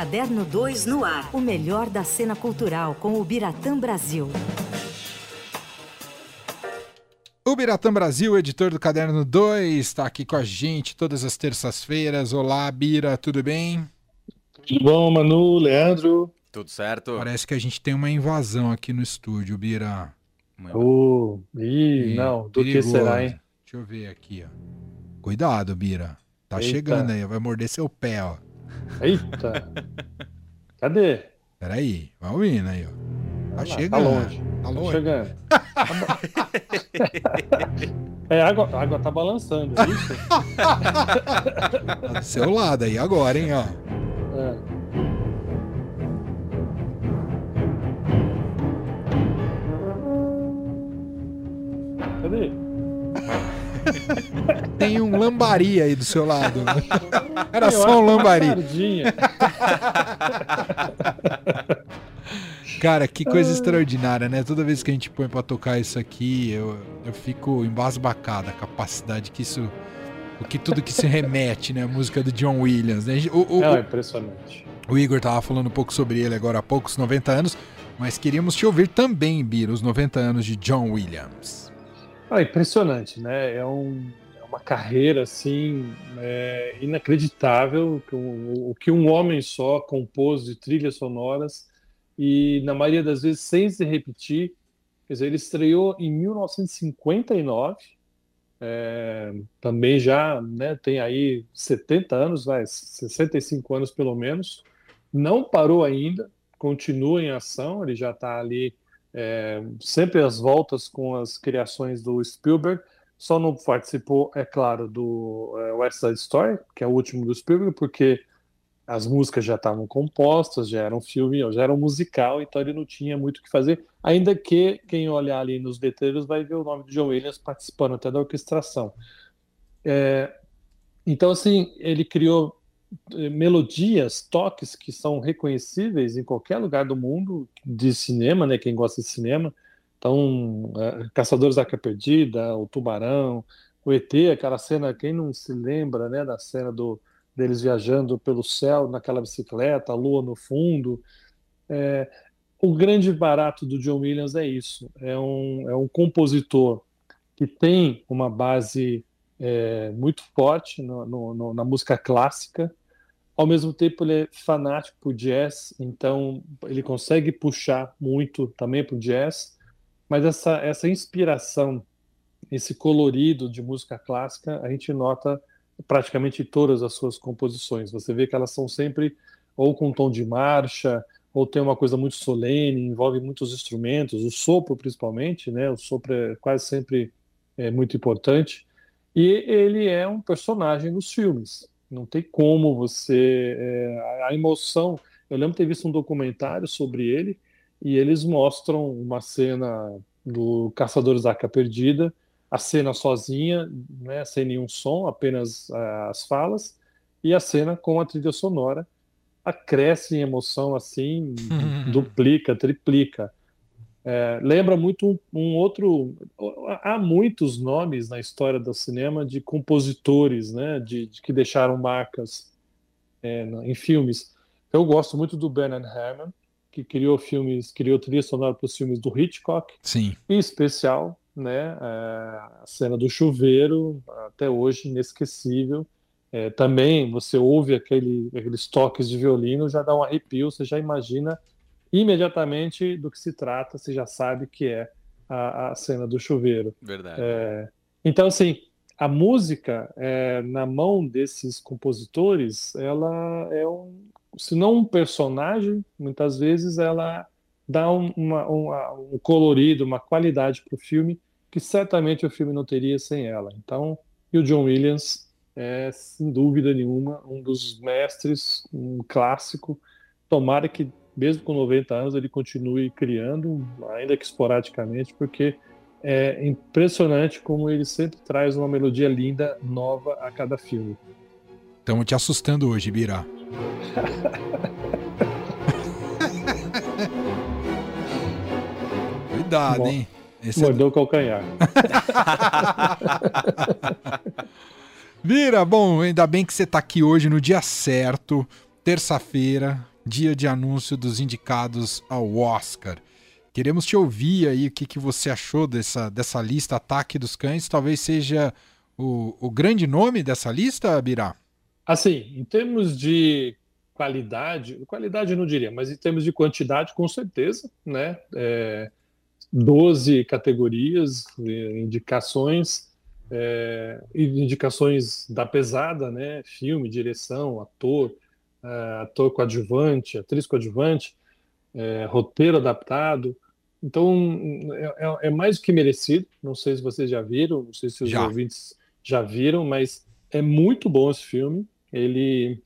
Caderno 2 no ar. O melhor da cena cultural com o Biratã Brasil. O Biratã Brasil, editor do Caderno 2, está aqui com a gente todas as terças-feiras. Olá, Bira, tudo bem? Tudo bom, Manu, Leandro? Tudo certo? Parece que a gente tem uma invasão aqui no estúdio, Bira. Oh, ih, não, do perigoso. que será, hein? Deixa eu ver aqui, ó. Cuidado, Bira. Tá Eita. chegando aí, vai morder seu pé, ó. Eita! Cadê? Peraí, vai ouvindo aí, ó. Tá, tá chegando. Tá longe. Tá longe. Tá chegando. é, a água, a água tá balançando, é isso? Tá do seu lado aí agora, hein, ó. Tem um lambari aí do seu lado. Era Eu só um lambari. Cara, que coisa extraordinária, né? Toda vez que a gente põe pra tocar isso aqui, eu, eu fico embasbacado a capacidade que isso. O que tudo que se remete, né? A música do John Williams. Né? O, o, é impressionante. O Igor tava falando um pouco sobre ele agora há poucos 90 anos, mas queríamos te ouvir também, Bira, os 90 anos de John Williams. Ah, impressionante, né? É, um, uma carreira assim é, inacreditável que o que um homem só compôs de trilhas sonoras e na maioria das vezes sem se repetir. Quer dizer, ele estreou em 1959, é, também já né, tem aí 70 anos, vai, 65 anos pelo menos. Não parou ainda, continua em ação, ele já está ali é, sempre as voltas com as criações do Spielberg. Só não participou, é claro, do é, West Side Story, que é o último do Spielberg, porque as músicas já estavam compostas, já eram filme, já era um musical, então ele não tinha muito o que fazer. Ainda que quem olhar ali nos letreiros vai ver o nome de John Williams participando até da orquestração. É, então, assim, ele criou melodias, toques que são reconhecíveis em qualquer lugar do mundo de cinema, né? Quem gosta de cinema. Então, é, Caçadores da Arca Perdida, o Tubarão, o ET, aquela cena, quem não se lembra, né, da cena do, deles viajando pelo céu naquela bicicleta, a lua no fundo. É, o grande barato do John Williams é isso, é um, é um compositor que tem uma base é, muito forte no, no, na música clássica, ao mesmo tempo, ele é fanático por jazz, então ele consegue puxar muito também para o jazz, mas essa, essa inspiração, esse colorido de música clássica, a gente nota praticamente todas as suas composições. Você vê que elas são sempre ou com tom de marcha, ou tem uma coisa muito solene, envolve muitos instrumentos, o sopro principalmente, né? O sopro é quase sempre é, muito importante. E ele é um personagem nos filmes. Não tem como você. É, a emoção. Eu lembro ter visto um documentário sobre ele e eles mostram uma cena do Caçadores da Arca Perdida, a cena sozinha, né, sem nenhum som, apenas uh, as falas, e a cena com a trilha sonora acresce em emoção assim, duplica, triplica. É, lembra muito um, um, outro. Há muitos nomes na história do cinema de compositores, né, de, de que deixaram marcas é, em filmes. Eu gosto muito do Bernard Herrmann, que criou filmes, criou trilha sonora para os filmes do Hitchcock. Sim. Em especial, né, é, a cena do chuveiro, até hoje inesquecível. É, também você ouve aquele, aqueles toques de violino, já dá um arrepio, você já imagina imediatamente do que se trata, você já sabe que é a, a cena do chuveiro. Verdade. É, então, assim, a música, é, na mão desses compositores, ela é um, se não um personagem, muitas vezes ela dá um, uma, uma, um colorido, uma qualidade para o filme que certamente o filme não teria sem ela. Então, e o John Williams é, sem dúvida nenhuma, um dos mestres, um clássico. Tomara que mesmo com 90 anos, ele continue criando, ainda que esporadicamente, porque é impressionante como ele sempre traz uma melodia linda, nova a cada filme. Estamos te assustando hoje, Bira. Cuidado, hein? Esse é Mordeu é... o calcanhar. Vira, bom, ainda bem que você está aqui hoje no dia certo, terça-feira, dia de anúncio dos indicados ao Oscar. Queremos te ouvir aí o que, que você achou dessa, dessa lista Ataque dos Cães. Talvez seja o, o grande nome dessa lista, Birá? Assim, em termos de qualidade, qualidade eu não diria, mas em termos de quantidade, com certeza, né? É, 12 categorias, indicações, é, indicações da pesada, né? Filme, direção, ator, é, ator coadjuvante, atriz coadjuvante, é, roteiro adaptado. Então, é, é, é mais do que merecido. Não sei se vocês já viram, não sei se os já. ouvintes já viram, mas é muito bom esse filme. Ele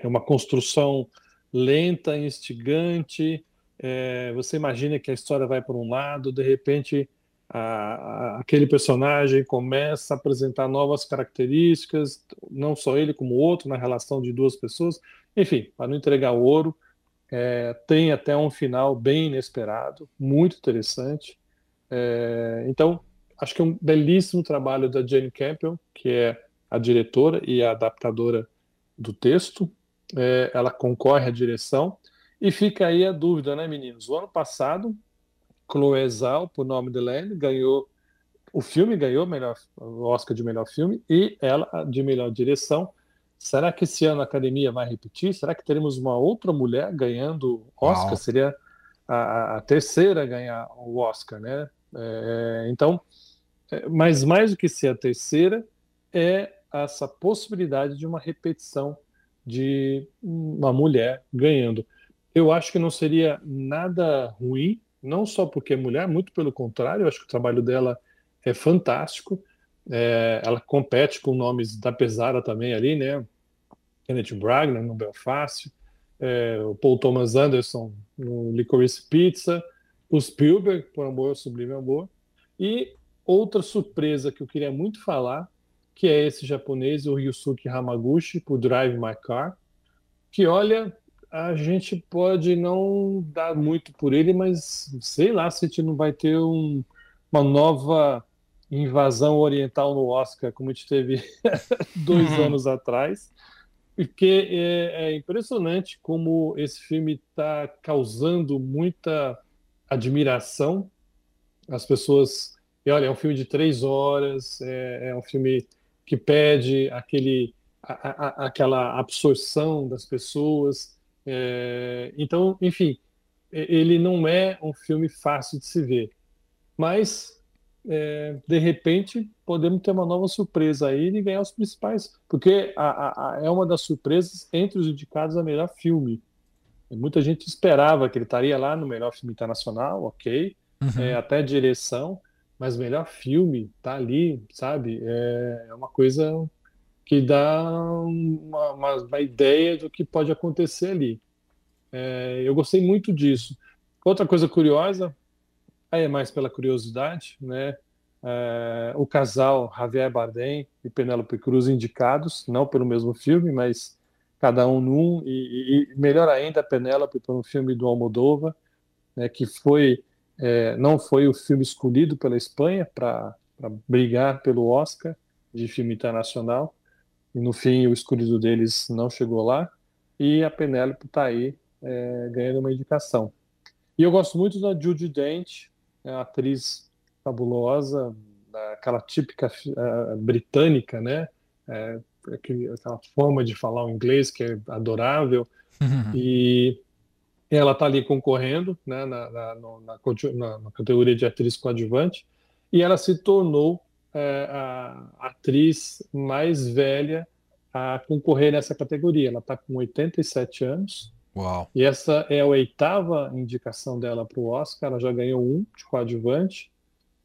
é uma construção lenta, instigante. É, você imagina que a história vai por um lado, de repente a, a, aquele personagem começa a apresentar novas características, não só ele como o outro, na relação de duas pessoas. Enfim, para não entregar o ouro, é, tem até um final bem inesperado, muito interessante. É, então, acho que é um belíssimo trabalho da Jane Campion, que é a diretora e a adaptadora do texto. É, ela concorre à direção. E fica aí a dúvida, né, meninos? O ano passado, Chloé Zhao, por nome de Land, ganhou o filme ganhou melhor, o Oscar de melhor filme e ela de melhor direção. Será que esse ano a academia vai repetir? Será que teremos uma outra mulher ganhando Oscar? Seria a, a, terceira a ganhar o Oscar, né? É, então, é, mas mais do que ser a terceira, é essa possibilidade de uma repetição de uma mulher ganhando. Eu acho que não seria nada ruim, não só porque é mulher, muito pelo contrário, eu acho que o trabalho dela é fantástico. É, ela compete com nomes da pesada também ali, né? Kenneth Branagh no Belfast, é, o Paul Thomas Anderson no Licorice Pizza, o Spielberg por Amor Sublime Amor, e outra surpresa que eu queria muito falar, que é esse japonês, o Ryusuke Hamaguchi, por Drive My Car, que olha, a gente pode não dar muito por ele, mas sei lá se a gente não vai ter um, uma nova invasão oriental no Oscar, como a gente teve dois uhum. anos atrás, porque é, é impressionante como esse filme está causando muita admiração. As pessoas, e olha, é um filme de três horas, é, é um filme que pede aquele, a, a, aquela absorção das pessoas. É, então, enfim, ele não é um filme fácil de se ver, mas é, de repente podemos ter uma nova surpresa aí e ganhar os principais, porque a, é uma das surpresas entre os indicados a melhor filme. Muita gente esperava que ele estaria lá no melhor filme internacional, ok, uhum. é, até direção, mas melhor filme tá ali, sabe? É, é uma coisa que dá uma, uma, uma ideia do que pode acontecer ali. É, eu gostei muito disso. Outra coisa curiosa, aí é mais pela curiosidade, né? É, o casal Javier Bardem e Penélope Cruz indicados, não pelo mesmo filme, mas cada um num, e, e melhor ainda, Penélope por um filme do Almodóvar, né, que foi é, não foi o filme escolhido pela Espanha para brigar pelo Oscar de filme internacional. E no fim, o escolhido deles não chegou lá. E a Penélope está aí é, ganhando uma indicação. E eu gosto muito da Judy Dent, é uma atriz fabulosa, aquela típica uh, britânica, né? É, aquela forma de falar o inglês que é adorável. Uhum. E ela está ali concorrendo né, na, na, na, na, categoria de atriz coadjuvante e ela se tornou é, a atriz mais velha a concorrer nessa categoria. Ela está com 87 anos. Uau. E essa é a oitava indicação dela para o Oscar. Ela já ganhou um de coadjuvante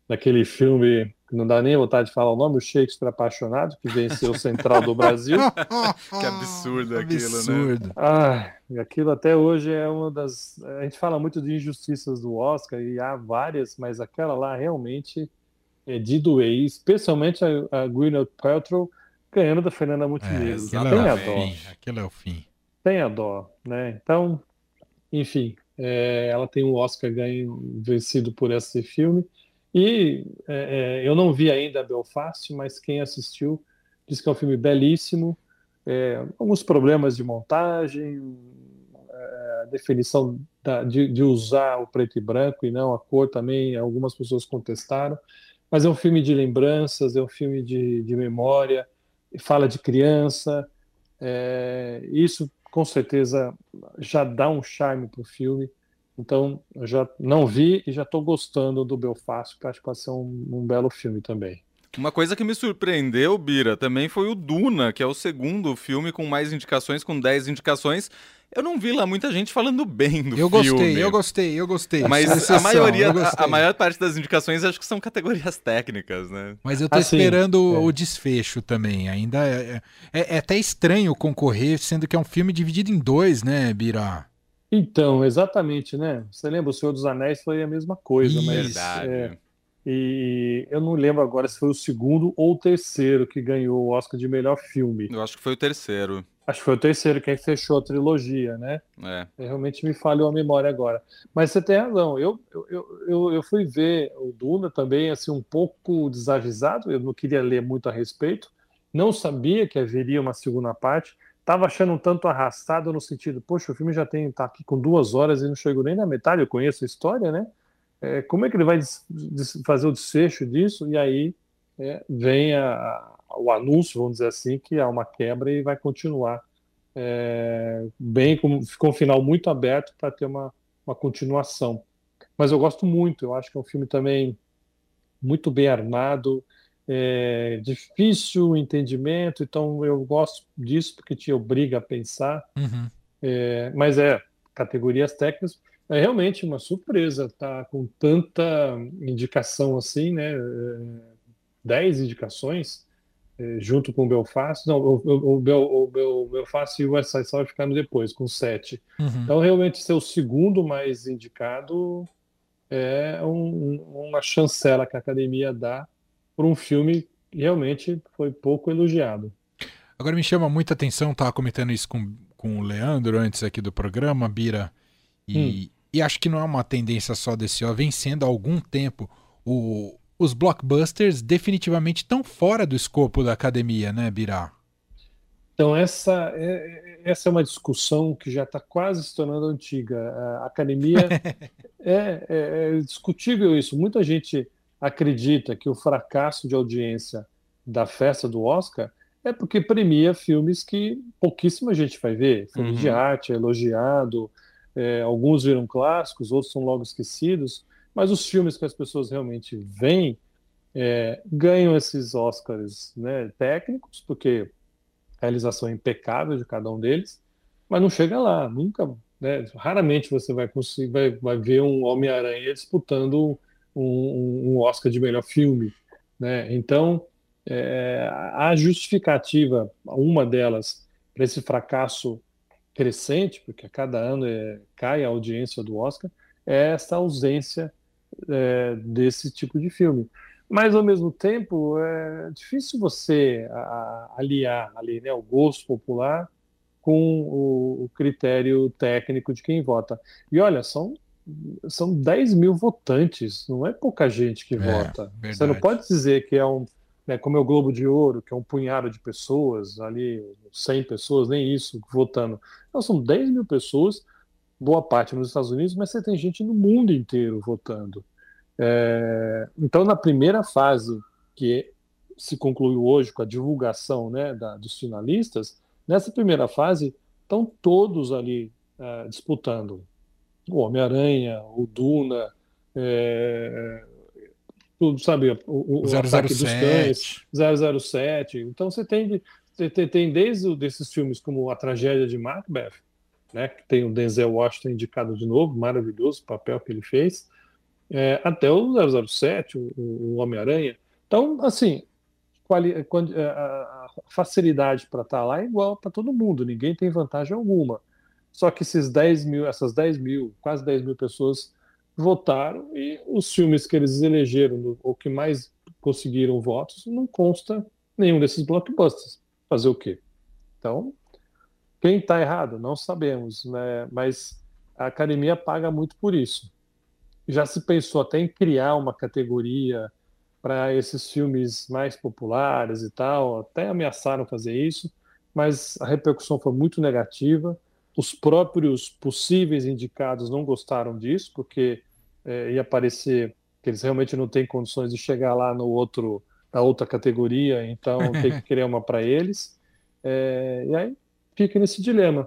naquele filme não dá nem vontade de falar o nome, o Shakespeare Apaixonado, que venceu o Central do Brasil. que absurdo aquilo, né? absurdo. né? Ah, aquilo até hoje é uma das. A gente fala muito de injustiças do Oscar, e há várias, mas aquela lá realmente é de doer, especialmente a, a Gwyneth Paltrow ganhando da Fernanda Montenegro. É, Tem é a dó. Fim, aquilo é o fim. Tem a dó, né? Então, enfim, é, ela tem um Oscar ganho, vencido por esse filme. E é, é, eu não vi ainda Belfast, mas quem assistiu diz que é um filme belíssimo, é, alguns problemas de montagem, é, a definição da, de, de, usar o preto e branco e não a cor também, algumas pessoas contestaram. Mas é um filme de lembranças, é um filme de, de memória, fala de criança. É, isso com certeza já dá um charme para o filme. Então, eu já não vi e já estou gostando do Belfast, que acho que vai ser um, um belo filme também. Uma coisa que me surpreendeu, Bira, também foi o Duna, que é o segundo filme com mais indicações, com 10 indicações. Eu não vi lá muita gente falando bem do eu filme. Eu gostei, eu gostei, eu gostei. Mas Exceção, a maioria, a, a, maior parte das indicações acho que são categorias técnicas, né? Mas eu tô assim, esperando é. o desfecho também. Ainda é, é, é, até estranho concorrer, sendo que é um filme dividido em dois, né, Bira? Então, exatamente, né? Você lembra, O Senhor dos Anéis foi a mesma coisa, mas... Verdade. É, e eu não lembro agora se foi o segundo ou o terceiro que ganhou o Oscar de melhor filme. Eu acho que foi o terceiro. Acho que foi o terceiro, quem fechou a trilogia, né? É. Realmente me falhou a memória agora. Mas você tem razão. Eu, eu, eu, eu fui ver o Duna também, assim, um pouco desavisado. Eu não queria ler muito a respeito. Não sabia que haveria uma segunda parte. Estava achando um tanto arrastado no sentido, poxa, o filme já tem tá aqui com duas horas e não chegou nem na metade. Eu conheço a história, né? É, como é que ele vai fazer o desfecho disso? E aí é, vem a, o anúncio, vamos dizer assim, que há uma quebra e vai continuar. É, bem, com, ficou um final muito aberto para ter uma, uma continuação. Mas eu gosto muito, eu acho que é um filme também muito bem armado, é, difícil o entendimento, então eu gosto disso porque te obriga a pensar. Uhum. É, mas é, categorias técnicas, é realmente uma surpresa tá com tanta indicação assim, né? É, dez indicações é, junto com o Belfast. Não, o, o, o, Bel, o, Belfast e o West Side Story ficaram depois, com sete. Uhum. Então, realmente, ser o segundo mais indicado é um, uma chancela que a academia dá para um filme que realmente foi pouco elogiado. Agora me chama muita atenção, estava comentando isso com, com o Leandro antes aqui do programa, Bira, e, hum e acho que não é uma tendência só desse ano, vem sendo há algum tempo. O, os blockbusters definitivamente estão fora do escopo da academia, né, Birá? Então, essa é, essa é uma discussão que já está quase se tornando antiga. A academia é, é, é discutível isso. Muita gente acredita que o fracasso de audiência da festa do Oscar é porque premia filmes que pouquíssima gente vai ver. Filme uhum. de arte, é elogiado, é, alguns viram clássicos, outros são logo esquecidos, mas os filmes que as pessoas realmente veem é, ganham esses Oscars né, técnicos, porque a realização é impecável de cada um deles, mas não chega lá, nunca. Né, raramente você vai conseguir vai, vai ver um Homem-Aranha disputando um, um, Oscar de melhor filme. Né? Então, é, a justificativa, uma delas, para esse fracasso crescente, porque a cada ano é, cai a audiência do Oscar, é essa ausência é, desse tipo de filme. Mas, ao mesmo tempo, é difícil você a, aliar ali, né, o gosto popular com o, o, critério técnico de quem vota. E olha, são, são 10 mil votantes, não é pouca gente que é, vota. Verdade. Você não pode dizer que é um né, como é o Globo de Ouro, que é um punhado de pessoas, ali 100 pessoas, nem isso, votando. Não, são 10 mil pessoas, boa parte nos Estados Unidos, mas você tem gente no mundo inteiro votando. É, então, na primeira fase, que se concluiu hoje com a divulgação né, da, dos finalistas, nessa primeira fase estão todos ali é, disputando. O Homem-Aranha, o Duna, é, tudo, sabe, o, o 007. ataque dos cães, 007. Então você tem, você tem desde desses filmes como A Tragédia de Macbeth, né, que tem o Denzel Washington indicado de novo, maravilhoso o papel que ele fez, é, até o 007, o, o Homem-Aranha. Então, assim, é, a facilidade para estar tá lá é igual para todo mundo, ninguém tem vantagem alguma. Só que esses 10 mil, essas 10 mil, quase 10 mil pessoas votaram e os filmes que eles elegeram ou que mais conseguiram votos não consta nenhum desses blockbusters. Fazer o quê? Então, quem está errado? Não sabemos, né? mas a academia paga muito por isso. Já se pensou até em criar uma categoria para esses filmes mais populares e tal, até ameaçaram fazer isso, mas a repercussão foi muito negativa. Os próprios possíveis indicados não gostaram disso, porque é, ia parecer que eles realmente não têm condições de chegar lá no outro, na outra categoria, então tem que criar uma para eles. É, e aí fica nesse dilema.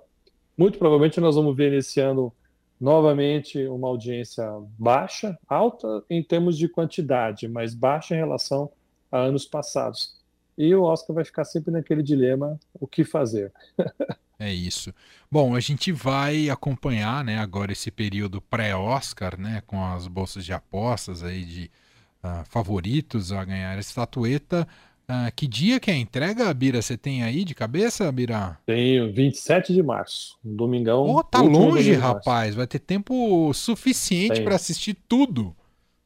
Muito provavelmente nós vamos ver nesse ano novamente uma audiência baixa, alta em termos de quantidade, mas baixa em relação a anos passados. E o Oscar vai ficar sempre naquele dilema: o que fazer? É isso. Bom, a gente vai acompanhar, né, agora esse período pré-Oscar, né, com as bolsas de apostas aí de uh, favoritos a ganhar a estatueta. Uh, que dia que é a entrega, Bira? Você tem aí de cabeça, Bira? Tenho, 27 de março, um domingão. Oh, tá longe, rapaz. Vai ter tempo suficiente para assistir tudo.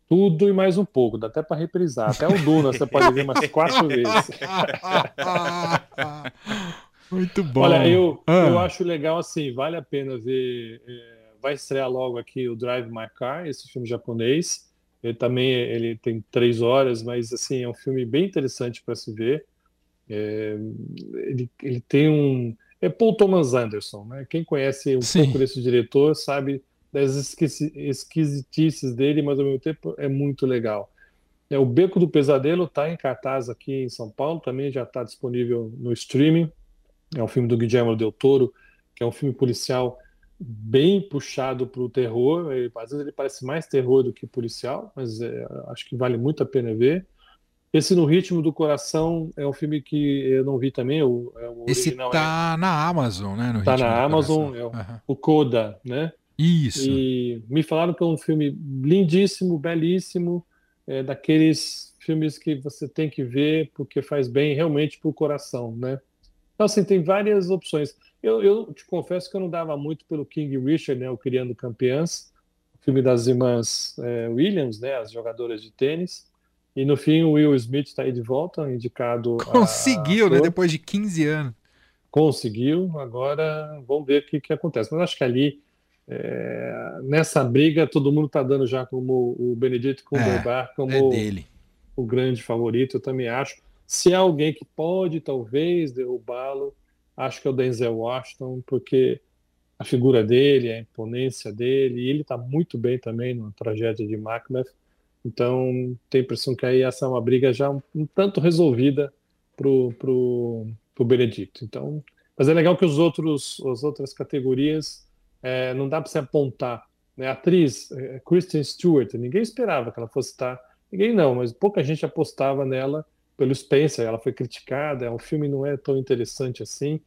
Tudo e mais um pouco, dá até para reprisar. Até o Duna você pode ver umas quatro vezes. Muito bom. Olha, eu, ah. eu acho legal assim, vale a pena ver. É, vai estrear logo aqui o Drive My Car, esse filme japonês. Ele também ele tem três horas, mas assim é um filme bem interessante para se ver. É, ele, ele tem um é Paul Thomas Anderson, né? Quem conhece um Sim. pouco desse diretor sabe das esquisitices dele, mas ao mesmo tempo é muito legal. É, o Beco do Pesadelo está em cartaz aqui em São Paulo, também já está disponível no streaming. É um filme do Guillermo del Toro, que é um filme policial bem puxado para o terror. Ele, às vezes ele parece mais terror do que policial, mas é, acho que vale muito a pena ver. Esse No Ritmo do Coração é um filme que eu não vi também. O, é, o Esse tá é... na Amazon, né? No tá na Amazon, é o, uhum. o Coda, né? Isso. E me falaram que é um filme lindíssimo, belíssimo, é, daqueles filmes que você tem que ver porque faz bem realmente para o coração, né? Então, assim, tem várias opções. Eu, eu, te confesso que eu não dava muito pelo King Richard, né, o Criando Campeãs, o filme das irmãs é, Williams, né, as jogadoras de tênis. E no fim o Will Smith está aí de volta, indicado. Conseguiu, né? Depois de 15 anos. Conseguiu, agora vamos ver o que, que acontece. Mas acho que ali, é, nessa briga, todo mundo está dando já como o Benedito Cumberbatch é, como é o grande favorito, eu também acho. Se há alguém que pode talvez derrubá-lo, acho que é o Denzel Washington, porque a figura dele, a imponência dele, e ele está muito bem também na tragédia de Macbeth. Então, tem a impressão que aí essa é uma briga já um, um tanto resolvida pro, pro Benedicto. Então, mas é legal que os outros, as outras categorias é, não dá para se apontar. Né? A atriz é, Kristen Stewart, ninguém esperava que ela fosse estar, ninguém não, mas pouca gente apostava nela pelo Spencer, ela foi criticada, o filme não é tão interessante assim,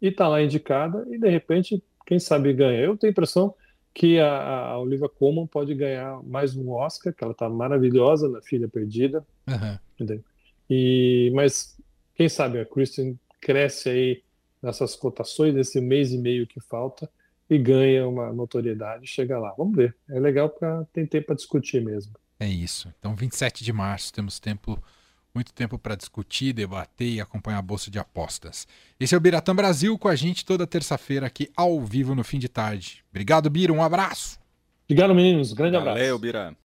e está lá indicada, e de repente, quem sabe ganha. Eu tenho a impressão que a, a Olivia Colman pode ganhar mais um Oscar, que ela está maravilhosa na Filha Perdida. Uhum. E, mas quem sabe a Kristen cresce aí nessas cotações, nesse mês e meio que falta, e ganha uma notoriedade, chega lá. Vamos ver. É legal para ter tempo para discutir mesmo. É isso. Então, 27 de março, temos tempo muito tempo para discutir, debater e acompanhar a bolsa de apostas. Esse é o Biratã Brasil com a gente toda terça-feira aqui ao vivo no fim de tarde. Obrigado, Bira, um abraço. Obrigado, meninos. Grande abraço. Valeu, Bira.